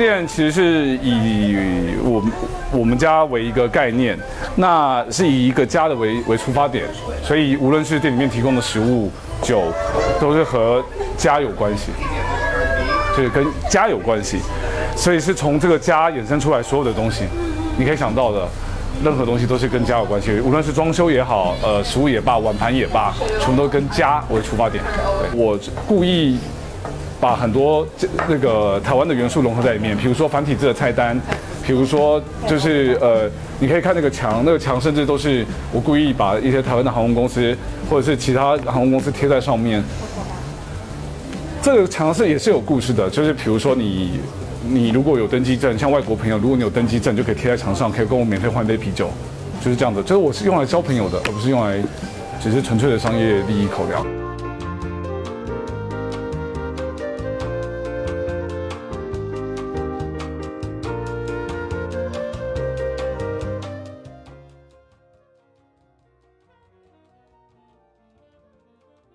店其实是以我们我们家为一个概念，那是以一个家的为为出发点，所以无论是店里面提供的食物、酒，都是和家有关系，就是跟家有关系，所以是从这个家衍生出来所有的东西，你可以想到的。任何东西都是跟家有关系，无论是装修也好，呃，食物也罢，碗盘也罢，全都跟家为出发点。对我故意把很多这那个台湾的元素融合在里面，比如说繁体字的菜单，比如说就是呃，你可以看那个墙，那个墙甚至都是我故意把一些台湾的航空公司或者是其他航空公司贴在上面。这个墙是也是有故事的，就是比如说你。你如果有登机证，像外国朋友，如果你有登机证，就可以贴在墙上，可以跟我免费换杯啤酒，就是这样的。就是我是用来交朋友的，而不是用来只是纯粹的商业利益考量。